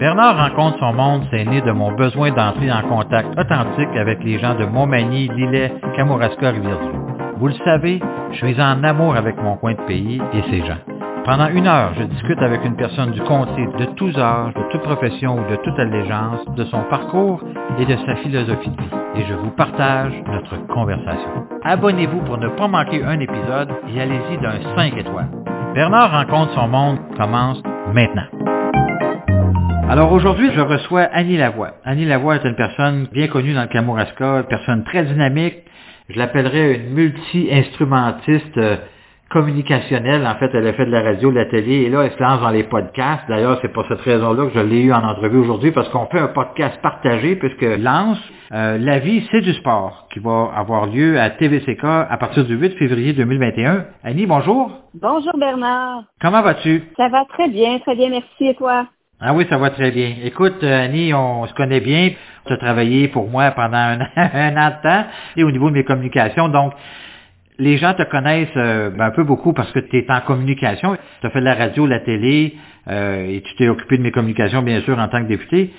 Bernard rencontre son monde, c'est né de mon besoin d'entrer en contact authentique avec les gens de Montmagny, Lillet, Kamouraska, Rivière-du. Vous le savez, je suis en amour avec mon coin de pays et ses gens. Pendant une heure, je discute avec une personne du comté de tous âges, de toute profession ou de toute allégeance, de son parcours et de sa philosophie de vie. Et je vous partage notre conversation. Abonnez-vous pour ne pas manquer un épisode et allez-y d'un 5 étoiles. Bernard rencontre son monde commence maintenant. Alors aujourd'hui, je reçois Annie Lavoie. Annie Lavoie est une personne bien connue dans le Kamouraska, une personne très dynamique. Je l'appellerais une multi-instrumentiste euh, communicationnelle. En fait, elle a fait de la radio, de la télé, et là, elle se lance dans les podcasts. D'ailleurs, c'est pour cette raison-là que je l'ai eu en entrevue aujourd'hui, parce qu'on fait un podcast partagé, puisque Lance, euh, La vie, c'est du sport, qui va avoir lieu à TVCK à partir du 8 février 2021. Annie, bonjour. Bonjour Bernard. Comment vas-tu? Ça va très bien, très bien, merci. Et toi? Ah oui, ça va très bien. Écoute, euh, Annie, on se connaît bien. Tu as travaillé pour moi pendant un, un an de temps et au niveau de mes communications. Donc, les gens te connaissent euh, ben, un peu beaucoup parce que tu es en communication. Tu as fait de la radio, la télé, euh, et tu t'es occupé de mes communications, bien sûr, en tant que député.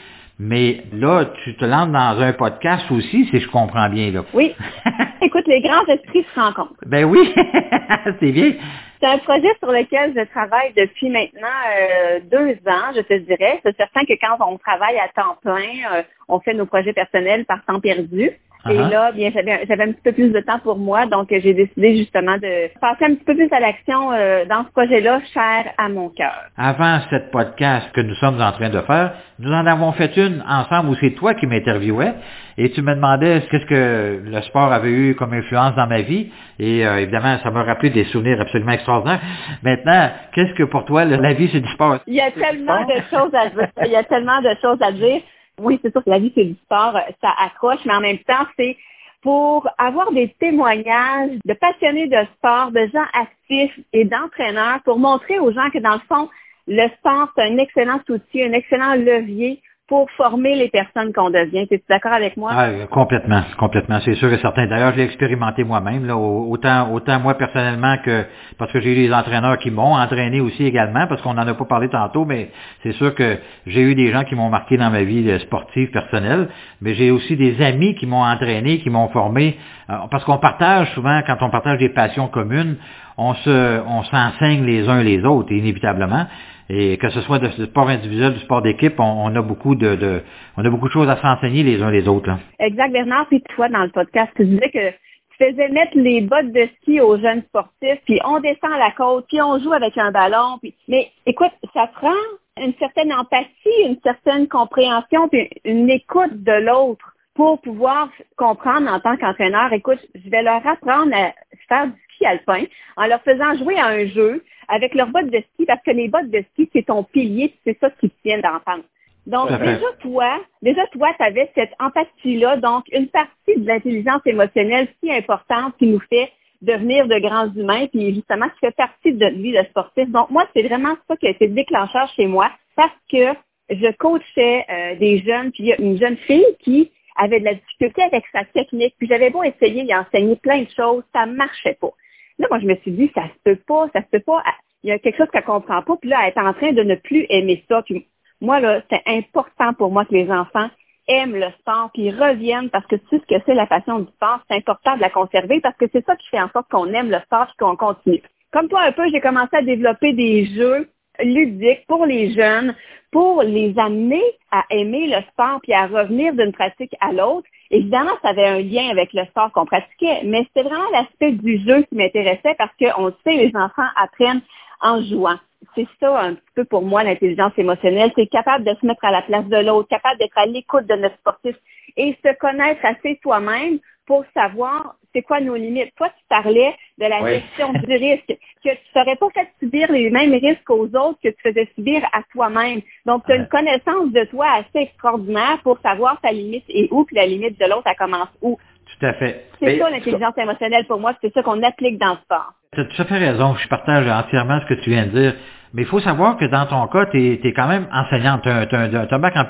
Mais là, tu te lances dans un podcast aussi, si je comprends bien. Là. Oui. Écoute, les grands esprits se rencontrent. Ben oui, c'est bien. C'est un projet sur lequel je travaille depuis maintenant euh, deux ans, je te dirais. C'est certain que quand on travaille à temps plein, euh, on fait nos projets personnels par temps perdu. Et Uh-huh. là, bien, j'avais j'avais un petit peu plus de temps pour moi, donc euh, j'ai décidé justement de passer un petit peu plus à l'action euh, dans ce projet-là, cher à mon cœur. Avant cette podcast que nous sommes en train de faire, nous en avons fait une ensemble où c'est toi qui m'interviewais et tu me demandais qu'est-ce que le sport avait eu comme influence dans ma vie et euh, évidemment ça m'a rappelé des souvenirs absolument extraordinaires. Maintenant, qu'est-ce que pour toi le- la vie c'est du sport? Il y a tellement de choses à dire. Il y a tellement de choses à dire. Oui, c'est sûr que la vie, c'est du sport, euh, ça accroche, mais en même temps, c'est pour avoir des témoignages de passionnés de sport, de gens actifs et d'entraîneurs, pour montrer aux gens que dans le fond, le sport, c'est un excellent outil, un excellent levier pour former les personnes qu'on devient. Es-tu d'accord avec moi? Ah, complètement, complètement, c'est sûr et certain. D'ailleurs, je l'ai expérimenté moi-même, là, au- autant, autant moi personnellement que parce que j'ai eu des entraîneurs qui m'ont entraîné aussi également, parce qu'on n'en a pas parlé tantôt, mais c'est sûr que j'ai eu des gens qui m'ont marqué dans ma vie euh, sportive personnelle, mais j'ai aussi des amis qui m'ont entraîné, qui m'ont formé, euh, parce qu'on partage souvent, quand on partage des passions communes, on se, on s'enseigne les uns les autres, inévitablement. Et que ce soit du sport individuel, du sport d'équipe, on, a beaucoup de, de- on a beaucoup de choses à s'enseigner les uns les autres. Là. Exact, Bernard. Puis toi, dans le podcast, tu disais que tu faisais mettre les bottes de ski aux jeunes sportifs, puis on descend à la côte, puis on joue avec un ballon. Puis... Mais écoute, ça prend une certaine empathie, une certaine compréhension, puis une écoute de l'autre pour pouvoir comprendre en tant qu'entraîneur, écoute, je vais leur apprendre à faire du ski alpin en leur faisant jouer à un jeu avec leurs bottes de ski, parce que les bottes de ski, c'est ton pilier, c'est ça qui tient d'entendre. Donc, déjà, toi, déjà, toi, tu avais cette empathie-là, donc une partie de l'intelligence émotionnelle si importante qui nous fait devenir de grands humains, puis justement, qui fait partie de notre vie de sportif. Donc, moi, c'est vraiment ça qui a été le déclencheur chez moi, parce que je coachais euh, des jeunes, puis il y a une jeune fille qui avait de la difficulté avec sa technique, puis j'avais beau essayer d'y enseigner plein de choses, ça marchait pas. Là, moi, je me suis dit, ça se peut pas, ça se peut pas. Il y a quelque chose qu'elle comprend pas, puis là, elle est en train de ne plus aimer ça. Puis moi, là, c'est important pour moi que les enfants aiment le sport, puis reviennent parce que tu sais ce que c'est la passion du sport. C'est important de la conserver parce que c'est ça qui fait en sorte qu'on aime le sport et qu'on continue. Comme toi un peu, j'ai commencé à développer des jeux ludiques pour les jeunes, pour les amener à aimer le sport puis à revenir d'une pratique à l'autre. Évidemment, ça avait un lien avec le sport qu'on pratiquait, mais c'était vraiment l'aspect du jeu qui m'intéressait parce qu'on le sait, les enfants apprennent en jouant. C'est ça un petit peu pour moi l'intelligence émotionnelle. C'est capable de se mettre à la place de l'autre, capable d'être à l'écoute de notre sportif et se connaître assez soi-même pour savoir c'est quoi nos limites. Toi, tu parlais de la gestion du risque, que tu ne serais pas fait subir les mêmes risques aux autres que tu faisais subir à toi-même. Donc, tu as Ouais. une connaissance de toi assez extraordinaire pour savoir ta limite et où, puis la limite de l'autre, elle commence où. Tout à fait. C'est ça l'intelligence émotionnelle pour moi, c'est ça qu'on applique dans le sport. Tu as tout à fait raison. Je partage entièrement ce que tu viens de dire. Mais il faut savoir que dans ton cas, tu es, quand même enseignante. Tu as, un- bac en,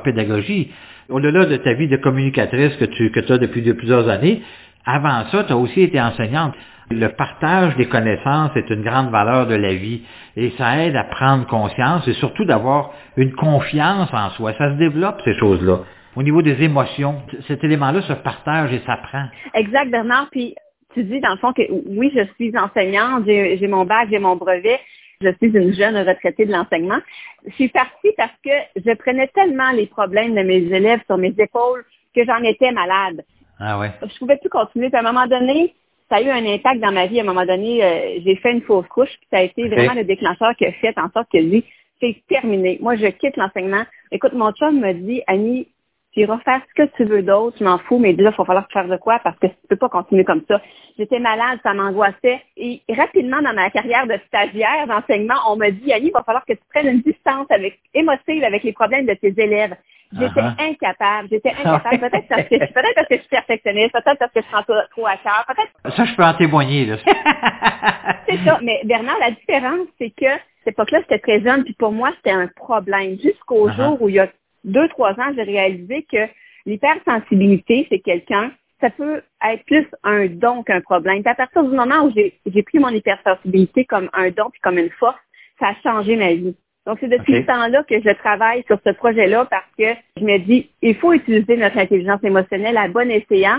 pédagogie. Au-delà de ta vie de communicatrice que tu que as depuis de plusieurs années, avant ça, tu as aussi été enseignante. Le partage des connaissances est une grande valeur de la vie et ça aide à prendre conscience et surtout d'avoir une confiance en soi. Ça se développe, ces choses-là. Au niveau des émotions, cet élément-là se partage et s'apprend. Exact, Bernard. Puis tu dis dans le fond que oui, je suis enseignante, j'ai mon bac, j'ai mon brevet, je suis une jeune retraitée de l'enseignement. Je suis partie parce que je prenais tellement les problèmes de mes élèves sur mes épaules que j'en étais malade. Ah ouais. Je pouvais plus continuer. Puis à un moment donné, ça a eu un impact dans ma vie. À un moment donné, euh, j'ai fait une fausse couche, puis ça a été vraiment le déclencheur qui a fait en sorte que lui, c'est terminé. Moi, je quitte l'enseignement. Écoute, mon chum me dit, Annie, tu iras faire ce que tu veux d'autre, je m'en fous, mais là, il va falloir faire de quoi parce que tu peux pas continuer comme ça. J'étais malade, ça m'angoissait. Et rapidement, dans ma carrière de stagiaire d'enseignement, on m'a dit, Annie, il va falloir que tu prennes une distance avec, émotive avec les problèmes de tes élèves. J'étais uh-huh. incapable, j'étais incapable. Peut-être parce que peut-être parce que je suis perfectionniste, peut-être parce que je prends trop à cœur, peut-être. Ça, je peux en témoigner, là. c'est ça. Mais Bernard, la différence, c'est que cette époque-là, j'étais très jeune, puis pour moi, c'était un problème. Jusqu'au uh-huh. jour où il y a deux, trois ans, j'ai réalisé que l'hypersensibilité, c'est quelqu'un, ça peut être plus un don qu'un problème. à partir du moment où j'ai pris mon hypersensibilité comme un don puis comme une force, ça a changé ma vie. Donc, c'est depuis ce temps-là que je travaille sur ce projet-là parce que je me dis, il faut utiliser notre intelligence émotionnelle à bon escient,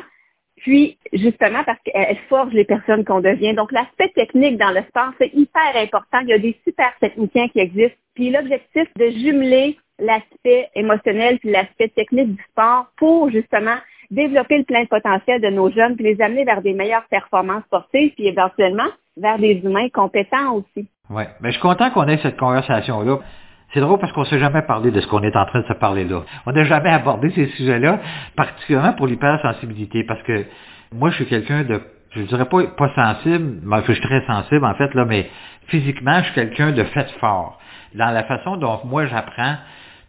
puis justement parce qu'elle forge les personnes qu'on devient. Donc, l'aspect technique dans le sport, c'est hyper important. Il y a des super techniciens qui existent. Puis l'objectif de jumeler l'aspect émotionnel puis l'aspect technique du sport pour justement développer le plein potentiel de nos jeunes puis les amener vers des meilleures performances sportives puis éventuellement vers des humains compétents aussi. Oui, mais je suis content qu'on ait cette conversation-là. C'est drôle parce qu'on ne s'est jamais parlé de ce qu'on est en train de se parler là. On n'a jamais abordé ces sujets-là, particulièrement pour l'hypersensibilité, parce que moi, je suis quelqu'un de, je dirais pas, pas sensible, mais je suis très sensible en fait, là, mais physiquement, je suis quelqu'un de fait fort. Dans la façon dont moi j'apprends,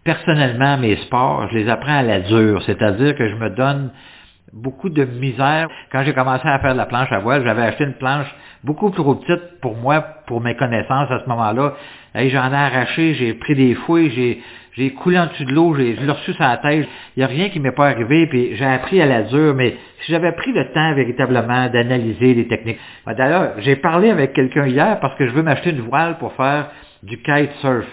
personnellement, mes sports, je les apprends à la dure, c'est-à-dire que je me donne beaucoup de misère. Quand j'ai commencé à faire de la planche à voile, j'avais acheté une planche beaucoup trop petite pour moi, pour mes connaissances à ce moment-là. Et j'en ai arraché, j'ai pris des fouilles, j'ai, coulé en dessous de l'eau, j'ai, reçu sur la tête. Il n'y a rien qui m'est pas arrivé, puis j'ai appris à la dure, mais si j'avais pris le temps véritablement d'analyser les techniques. D'ailleurs, j'ai parlé avec quelqu'un hier parce que je veux m'acheter une voile pour faire du kitesurf.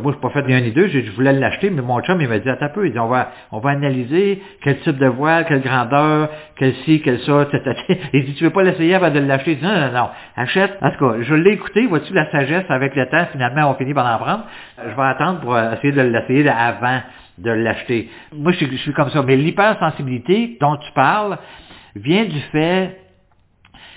Moi, je n'ai pas fait ni un ni deux, je, voulais l'acheter, mais mon chum, il m'a dit, attends un peu, il dit, on va, on va analyser quel type de voile, quelle grandeur, quel ci, quel ça, etc. Il dit, tu veux pas l'essayer avant de l'acheter? Il dit, non, non, non, achète. En tout cas, je l'ai écouté, vois-tu la sagesse avec le temps, finalement, on finit par en prendre. Je vais attendre pour essayer de l'essayer avant de l'acheter. Moi, je, je suis comme ça. Mais l'hypersensibilité dont tu parles vient du fait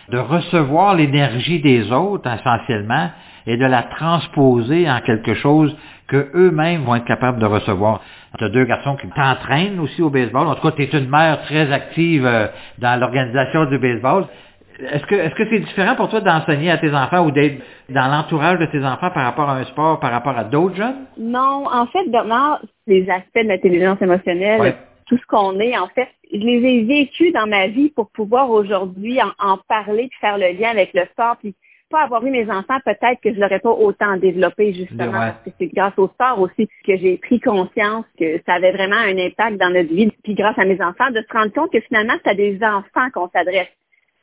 de recevoir l'énergie des autres, essentiellement, et de la transposer en quelque chose que eux-mêmes vont être capables de recevoir. Tu as deux garçons qui t'entraînent aussi au baseball. En tout cas, tu es une mère très active euh, dans l'organisation du baseball. Est-ce que est-ce que c'est différent pour toi d'enseigner à tes enfants ou d'être dans l'entourage de tes enfants par rapport à un sport, par rapport à d'autres jeunes? Non, en fait, Bernard, les aspects de l'intelligence émotionnelle, tout ce qu'on est, en fait, je les ai vécus dans ma vie pour pouvoir aujourd'hui en, en, parler puis faire le lien avec le sport. Puis pas avoir eu mes enfants, peut-être que je l'aurais pas autant développé justement parce que c'est grâce au sport aussi que j'ai pris conscience que ça avait vraiment un impact dans notre vie. Puis grâce à mes enfants, de se rendre compte que finalement c'est à des enfants qu'on s'adresse.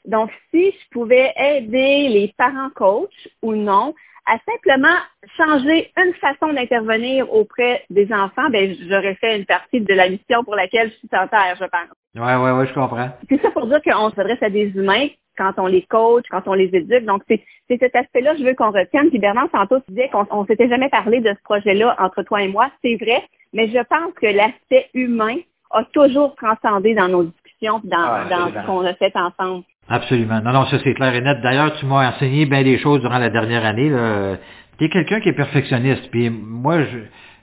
Donc si je pouvais aider les parents coachs ou non à simplement changer une façon d'intervenir auprès des enfants, ben j'aurais fait une partie de la mission pour laquelle je suis en terre, je pense. Ouais, ouais, ouais, je comprends. C'est ça pour dire qu'on s'adresse à des humains quand on les coach, quand on les éduque. Donc, c'est cet aspect-là je veux qu'on retienne. Puis Bernard Santos disait qu'on ne s'était jamais parlé de ce projet-là entre toi et moi. C'est vrai, mais je pense que l'aspect humain a toujours transcendé dans nos discussions, dans, ah, dans ce qu'on a fait ensemble. Absolument. Non, non, ça c'est clair et net. D'ailleurs, tu m'as enseigné bien des choses durant la dernière année. Tu es quelqu'un qui est perfectionniste. Puis moi,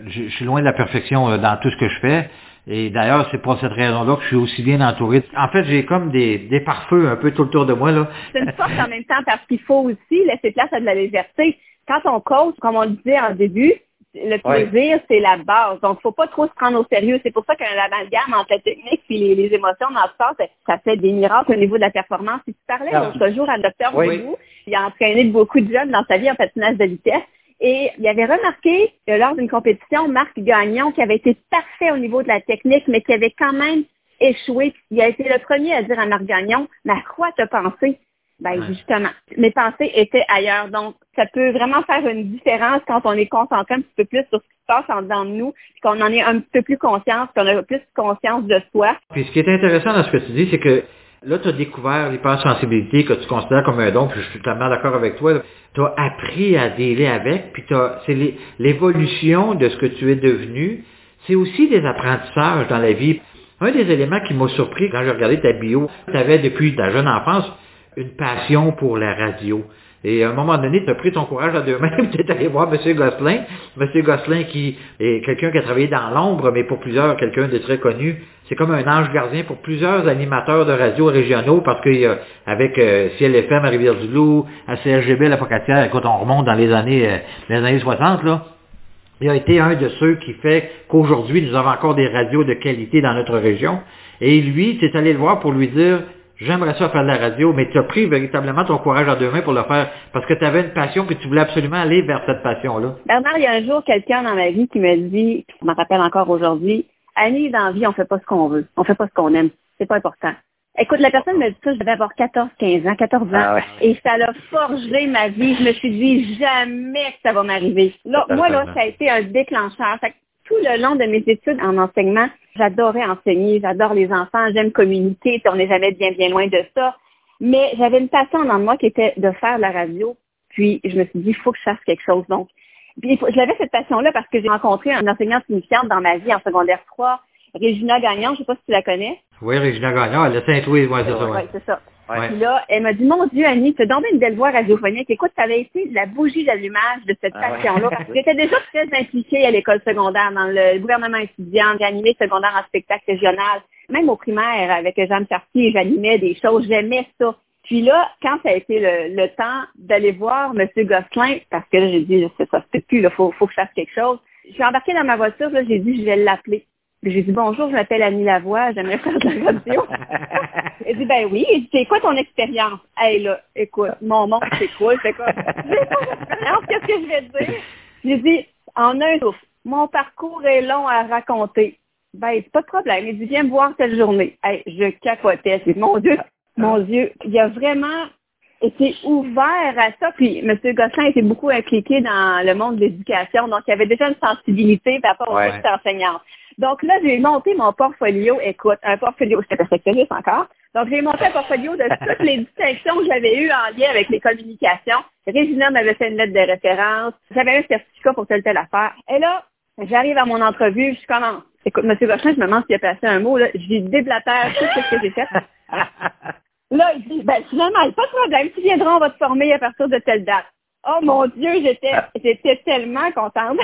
je, suis loin de la perfection euh, dans tout ce que je fais. Et d'ailleurs, c'est pour cette raison-là que je suis aussi bien entouré. En fait, j'ai comme des, des pare-feux un peu tout autour de moi. C'est une force en même temps parce qu'il faut aussi laisser place à de la légèreté. Quand on coach, comme on le disait en début, le plaisir, c'est la base. Donc, faut pas trop se prendre au sérieux. C'est pour ça qu'un amalgame entre la technique et les, les émotions dans le sport, ça fait des miracles au niveau de la performance. Si tu parlais ah. l'autre jour à Dr. Oui. il a entraîné beaucoup de jeunes dans sa vie en patinage de vitesse. Et il avait remarqué que lors d'une compétition, Marc Gagnon, qui avait été parfait au niveau de la technique, mais qui avait quand même échoué, il a été le premier à dire à Marc Gagnon, mais à quoi t'as pensé? Ben justement, mes pensées étaient ailleurs. Donc, ça peut vraiment faire une différence quand on est concentré un petit peu plus sur ce qui se passe en dedans de nous, puis qu'on en est un peu plus conscience, qu'on a plus conscience de soi. Puis ce qui est intéressant dans ce que tu dis, c'est que là, tu as découvert l'hypersensibilité que tu considères comme un don, puis je suis totalement d'accord avec toi. Tu as appris à dealer avec, puis c'est l'évolution de ce que tu es devenu. C'est aussi des apprentissages dans la vie. Un des éléments qui m'a surpris quand j'ai regardé ta bio, tu avais depuis ta jeune enfance une passion pour la radio. Et à un moment donné, tu as pris ton courage à deux mains, tu es allé voir M. Gosselin. M. Gosselin qui est quelqu'un qui a travaillé dans l'ombre, mais pour plusieurs, quelqu'un de très connu. C'est comme un ange gardien pour plusieurs animateurs de radio régionaux, parce qu'avec euh, Ciel à Rivière-du-Loup, à CLGB, la Focatière, écoute, on remonte dans les années, euh, les années 60, là. Il a été un de ceux qui fait qu'aujourd'hui, nous avons encore des radios de qualité dans notre région. Et lui, es allé le voir pour lui dire, j'aimerais ça faire de la radio, mais tu as pris véritablement ton courage à deux mains pour le faire parce que tu avais une passion que tu voulais absolument aller vers cette passion-là. Bernard, il y a un jour quelqu'un dans ma vie qui me dit, je me rappelle encore aujourd'hui, Annie, dans la vie, on fait pas ce qu'on veut. On fait pas ce qu'on aime. C'est pas important. Écoute, la personne me dit ça, je devais avoir 14, 15 ans, 14 ans. Ah et ça a forgé ma vie. Je me suis dit, jamais que ça va m'arriver. Là, moi, là, ça a été un déclencheur. tout le long de mes études en enseignement, j'adorais enseigner, j'adore les enfants, j'aime communiquer, on n'est jamais bien, bien loin de ça. Mais j'avais une passion dans moi qui était de faire la radio. Puis, je me suis dit, il faut que je fasse quelque chose. Donc, je l'avais cette passion-là parce que j'ai rencontré un enseignant signifiante dans ma vie en secondaire 3, Régina Gagnon, je sais pas si tu la connais. Oui, Régina Gagnon, elle est Saint-Louis, ouais, c'est ça. Oui, c'est ça. Puis là, elle m'a dit, mon Dieu, Annie, tu as donc une belle voix radiophonique. Écoute, ça avait été la bougie d'allumage de cette ah passion-là. J'étais déjà très impliquée à l'école secondaire, dans le gouvernement étudiant, j'ai animé secondaire en spectacle régional. Même au primaire, avec Jeanne Chartier, j'animais des choses, j'aimais ça. Puis là, quand ça a été le, temps d'aller voir M. Gosselin, parce que là, j'ai dit, c'est ça, c'est plus, il faut, faut que je fasse quelque chose. Je suis embarquée dans ma voiture, là, j'ai dit, je vais l'appeler. J'ai dit, bonjour, je m'appelle Annie Lavoie, j'aimerais faire de la radio. Elle dit, ben oui. Elle dit, c'est quoi ton expérience? Hey, là, écoute, mon monde, c'est cool. C'est quoi? qu'est-ce que je vais te dire? J'ai dit, en un souffle, mon parcours est long à raconter. Ben, pas de problème. Il dit, viens me voir cette journée. Hey, je capotais. mon Dieu, mon Dieu, il y a vraiment été ouvert à ça. Puis M. Gosselin était beaucoup impliqué dans le monde de l'éducation, donc il avait déjà une sensibilité par rapport aux ouais. enseignants. Donc là, j'ai monté mon portfolio, écoute, un portfolio, j'étais perfectionniste encore. Donc j'ai monté un portfolio de toutes les distinctions que j'avais eues en lien avec les communications. Régina m'avait fait une lettre de référence. J'avais un certificat pour telle telle affaire. Et là, j'arrive à mon entrevue, je commence. Écoute, M. Gosselin, je me demande s'il a passé un mot, là. J'ai déblatère tout ce que j'ai fait. Là, il dit, ben finalement, pas de problème, tu viendras, on va te former à partir de telle date. Oh mon Dieu, j'étais j'étais tellement contente.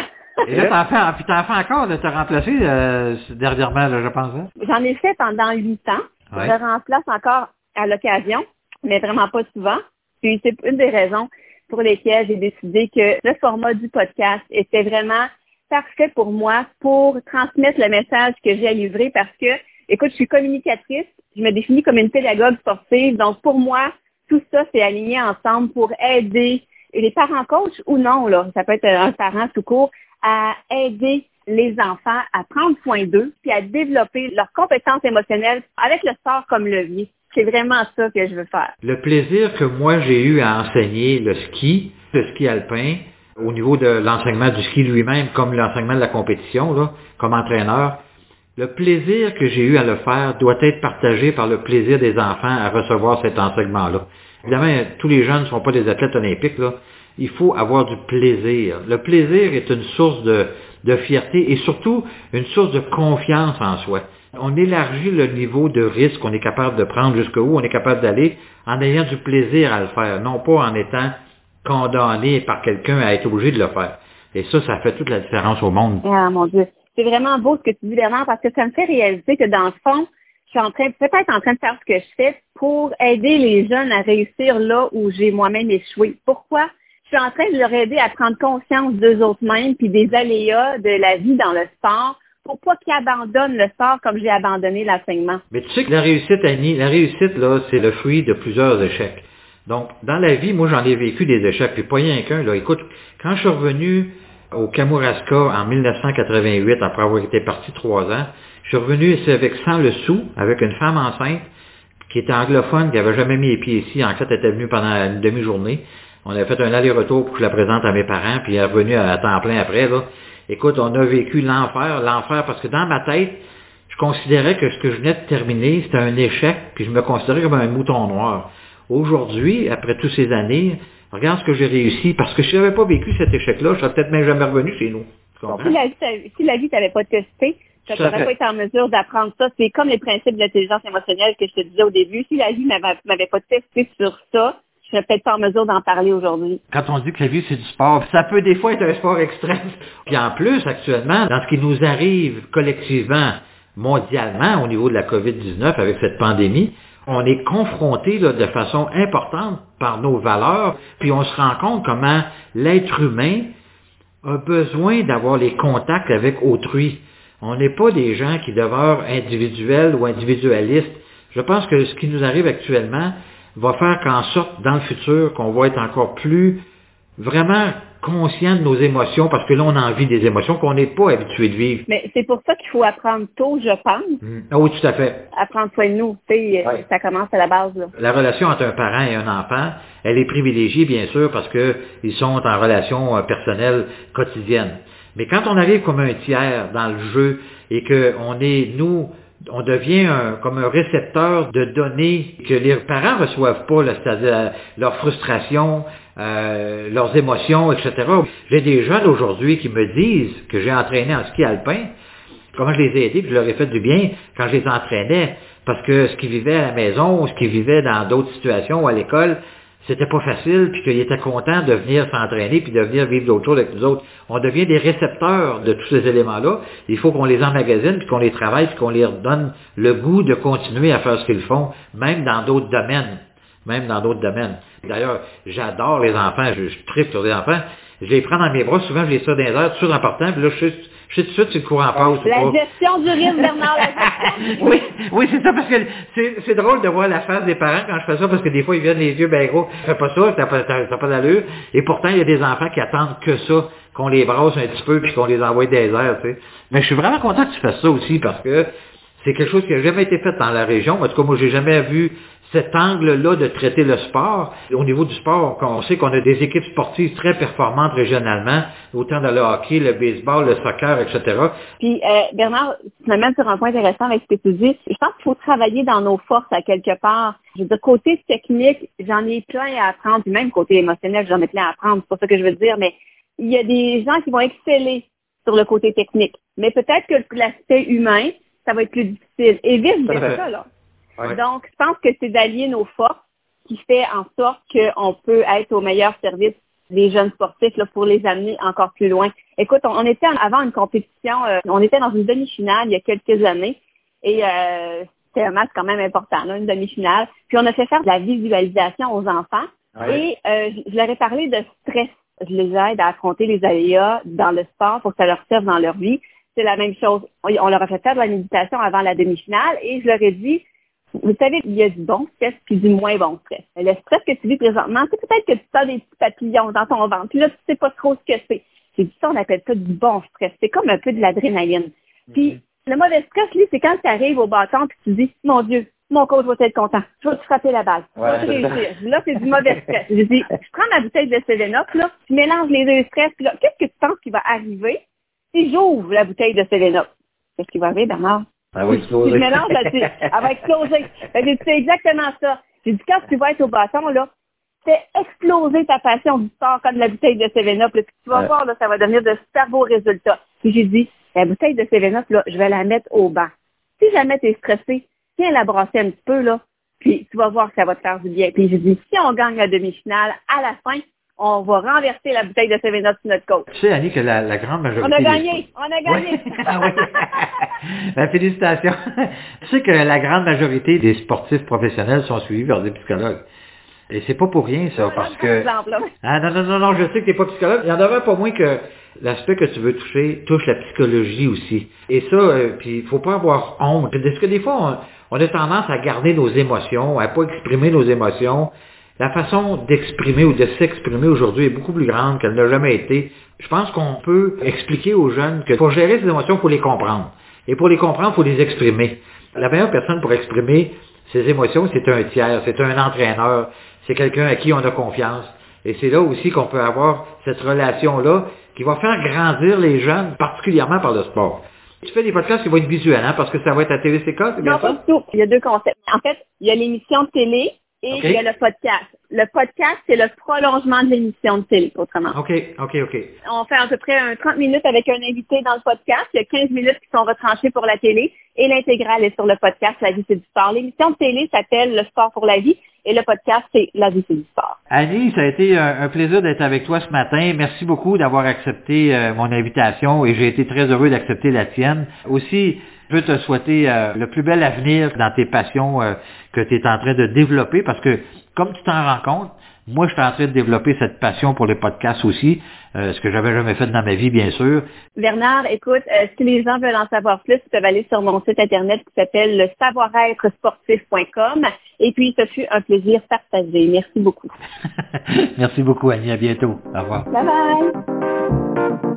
Et là, t'en fais, puis t'en fais encore de te remplacer euh, dernièrement, là, je pense. Hein? J'en ai fait pendant huit ans. Je remplace encore à l'occasion, mais vraiment pas souvent. Puis c'est une des raisons pour lesquelles j'ai décidé que le format du podcast était vraiment parfait pour moi pour transmettre le message que j'ai à livrer parce que, écoute, je suis communicatrice, je me définis comme une pédagogue sportive. Donc, pour moi, tout ça, c'est aligné ensemble pour aider les parents coachs ou non, là, ça peut être un parent tout court, à aider les enfants à prendre soin d'eux puis à développer leurs compétences émotionnelles avec le sport comme levier. C'est vraiment ça que je veux faire. Le plaisir que moi j'ai eu à enseigner le ski, le ski alpin, au niveau de l'enseignement du ski lui-même, comme l'enseignement de la compétition, là, comme entraîneur, le plaisir que j'ai eu à le faire doit être partagé par le plaisir des enfants à recevoir cet enseignement-là. Évidemment, tous les jeunes ne sont pas des athlètes olympiques, là. Il faut avoir du plaisir. Le plaisir est une source de, de fierté et surtout une source de confiance en soi. On élargit le niveau de risque qu'on est capable de prendre jusqu'où on est capable d'aller en ayant du plaisir à le faire, non pas en étant condamné par quelqu'un à être obligé de le faire. Et ça, ça fait toute la différence au monde. Ah, mon Dieu c'est vraiment beau ce que tu dis, Bernard, parce que ça me fait réaliser que dans le fond, suis en train, peut-être en train de faire ce que je fais pour aider les jeunes à réussir là où j'ai moi-même échoué. Pourquoi? Je suis en train de leur aider à prendre conscience d'eux autres-mêmes puis des aléas de la vie dans le sport pour pas qu'ils abandonnent le sport comme j'ai abandonné l'enseignement. Mais tu sais que la réussite, Annie, la réussite, là, c'est le fruit de plusieurs échecs. Donc, dans la vie, moi, j'en ai vécu des échecs, puis pas rien qu'un. Écoute, quand je suis revenu au Kamouraska en 1988, après avoir été parti trois ans. Je suis revenu ici avec 100 le sou, avec une femme enceinte qui était anglophone, qui avait jamais mis les pieds ici. En fait, elle était venue pendant une demi-journée. On avait fait un aller-retour pour que je la présente à mes parents, puis elle est revenue à temps plein après. Là. Écoute, on a vécu l'enfer, l'enfer, parce que dans ma tête, je considérais que ce que je venais de terminer, c'était un échec, puis je me considérais comme un mouton noir. Aujourd'hui, après toutes ces années, regarde ce que j'ai réussi, parce que si je n'avais pas vécu cet échec-là, je serais peut-être même jamais revenu chez nous. si la vie, si la vie t'avait pas testé, tu n'aurais pas été en mesure d'apprendre ça. C'est comme les principes de l'intelligence émotionnelle que je te disais au début. Si la vie m'avait, m'avait pas testé sur ça, je serais peut-être pas en mesure d'en parler aujourd'hui. Quand on dit que la vie, c'est du sport, ça peut des fois être un sport extrême. Puis en plus, actuellement, dans ce qui nous arrive collectivement, mondialement, au niveau de la COVID-19, avec cette pandémie, on est confronté de façon importante par nos valeurs, puis on se rend compte comment l'être humain a besoin d'avoir les contacts avec autrui. On n'est pas des gens qui demeurent individuels ou individualistes. Je pense que ce qui nous arrive actuellement va faire qu'en sorte, dans le futur, qu'on va être encore plus vraiment conscient de nos émotions, parce que là, on a envie des émotions qu'on n'est pas habitué de vivre. Mais c'est pour ça qu'il faut apprendre tôt, je pense. Mm. Ah oui, tout à fait. Apprendre soin de nous. Ça commence à la base. Là. La relation entre un parent et un enfant, elle est privilégiée, bien sûr, parce qu'ils sont en relation euh, personnelle quotidienne. Mais quand on arrive comme un tiers dans le jeu et qu'on est, nous, on devient comme un récepteur de données que les parents reçoivent pas, c'est-à-dire leur frustration, euh, leurs émotions, etc. J'ai des jeunes aujourd'hui qui me disent que j'ai entraîné en ski alpin, comment je les ai aidés, que je leur ai fait du bien quand je les entraînais, parce que ce qu'ils vivaient à la maison, ce qu'ils vivaient dans d'autres situations ou à l'école, c'était pas facile, puis qu'il était content de venir s'entraîner, puis de venir vivre d'autres choses avec nous autres. On devient des récepteurs de tous ces éléments-là. Il faut qu'on les emmagasine, puis qu'on les travaille, puis qu'on leur donne le goût de continuer à faire ce qu'ils font, même dans d'autres domaines. Même dans d'autres domaines. D'ailleurs, j'adore les enfants, je, je tripe sur les enfants. Je les prends dans mes bras, souvent je les sors dans les airs, tout en partant, puis là, je suis je tout de suite si le courant passe. La gestion du rythme, Bernard. oui, oui, c'est ça, parce que c'est drôle de voir la face des parents quand je fais ça, parce que des fois, ils viennent les yeux bien gros. Fais pas ça, t'as pas, pas d'allure. Et pourtant, il y a des enfants qui attendent que ça, qu'on les brasse un petit peu, puis qu'on les envoie des airs, tu sais. Mais je suis vraiment content que tu fasses ça aussi, parce que c'est quelque chose qui n'a jamais été fait dans la région. En tout cas, moi, j'ai jamais vu cet angle-là de traiter le sport. Au niveau du sport, on sait qu'on a des équipes sportives très performantes régionalement, autant dans le hockey, le baseball, le soccer, etc. Puis, euh, Bernard, tu m'amènes sur un point intéressant avec ce que tu dis. Je pense qu'il faut travailler dans nos forces à quelque part. Je veux dire, côté technique, j'en ai plein à apprendre, puis même côté émotionnel, j'en ai plein à apprendre, c'est pas ça que je veux dire, mais il y a des gens qui vont exceller sur le côté technique. Mais peut-être que l'aspect humain, ça va être plus difficile. Et vice versa, là. Donc, je pense que c'est d'allier nos forces qui fait en sorte qu'on peut être au meilleur service des jeunes sportifs là, pour les amener encore plus loin. Écoute, on, était avant une compétition, euh, on était dans une demi-finale il y a quelques années et euh, c'était un match quand même important, là, une demi-finale. Puis on a fait faire de la visualisation aux enfants et euh, je leur ai parlé de stress. Je les aide à affronter les aléas dans le sport pour que ça leur serve dans leur vie. C'est la même chose. On leur a fait faire de la méditation avant la demi-finale et je leur ai dit, vous savez, il y a du bon stress puis du moins bon stress. Le stress que tu vis présentement, c'est peut-être que tu sens des petits papillons dans ton ventre. Puis là, tu sais pas trop ce que c'est. C'est ça, on appelle ça du bon stress. C'est comme un peu de l'adrénaline. Puis mhm. le mauvais stress, lui, c'est quand tu arrives au bâton puis tu dis, mon Dieu, mon coach va être content. Je vais te frapper la balle. Je vais te réussir. Là, c'est du mauvais stress. Je dis, je prends ma bouteille de 7 Up, là, tu mélanges les deux stress, puis là, qu'est-ce que tu penses qui va arriver si j'ouvre la bouteille de 7 Up? Qu'est-ce qui va arriver, Bernard? Elle va exploser. Tu mélanges là-dessus. Elle va exploser. C'est exactement ça. J'ai dit, quand tu vas être au bâton, là, fais exploser ta passion du sport comme la bouteille de 7-Up. Puis tu vas voir, là, ça va donner de super beaux résultats. Puis j'ai dit, la bouteille de 7-Up, là, je vais la mettre au banc. Si jamais tu es stressé, tiens la brasser un petit peu, là, puis tu vas voir que ça va te faire du bien. Puis j'ai dit, si on gagne la demi-finale, à la fin, on va renverser la bouteille de 7 sur notre côte. Tu sais, Annie, que la, la grande majorité... On a gagné! On a gagné! ah ben, félicitations! tu sais que la grande majorité des sportifs professionnels sont suivis par des psychologues. Et c'est pas pour rien, ça, parce que... ah, non, non, non, non, je sais que t'es pas psychologue. Il y en aurait pas moins que l'aspect que tu veux toucher touche la psychologie aussi. Et ça, euh, puis il faut pas avoir honte. Parce que des fois, on, on a tendance à garder nos émotions, à pas exprimer nos émotions, la façon d'exprimer ou de s'exprimer aujourd'hui est beaucoup plus grande qu'elle n'a jamais été. Je pense qu'on peut expliquer aux jeunes que pour gérer ces émotions, il faut les comprendre. Et pour les comprendre, il faut les exprimer. La meilleure personne pour exprimer ses émotions, c'est un tiers, c'est un entraîneur, c'est quelqu'un à qui on a confiance. Et c'est là aussi qu'on peut avoir cette relation-là qui va faire grandir les jeunes, particulièrement par le sport. Tu fais des podcasts qui vont être visuels, hein, parce que ça va être à TVCK, c'est bien Non, ça? pas du tout. Il y a deux concepts. En fait, il y a l'émission télé et il y a le podcast. Le podcast, c'est le prolongement de l'émission de télé, autrement. OK, OK, OK. On fait à peu près un 30 minutes avec un invité dans le podcast. Il y a 15 minutes qui sont retranchées pour la télé et l'intégrale est sur le podcast La vie, c'est du sport. L'émission de télé s'appelle Le sport pour la vie et le podcast, c'est La vie, c'est du sport. Annie, ça a été un, un plaisir d'être avec toi ce matin. Merci beaucoup d'avoir accepté euh, mon invitation et j'ai été très heureux d'accepter la tienne. Aussi, je veux te souhaiter euh, le plus bel avenir dans tes passions euh, que tu es en train de développer parce que, comme tu t'en rends compte, moi, je suis en train de développer cette passion pour les podcasts aussi, euh, ce que j'avais jamais fait dans ma vie, bien sûr. Bernard, écoute, euh, si les gens veulent en savoir plus, ils peuvent aller sur mon site internet qui s'appelle le savoir-être-sportif.com. Et puis, ce fut un plaisir partagé. Merci beaucoup. Merci beaucoup, Annie. À bientôt. Au revoir. Bye bye.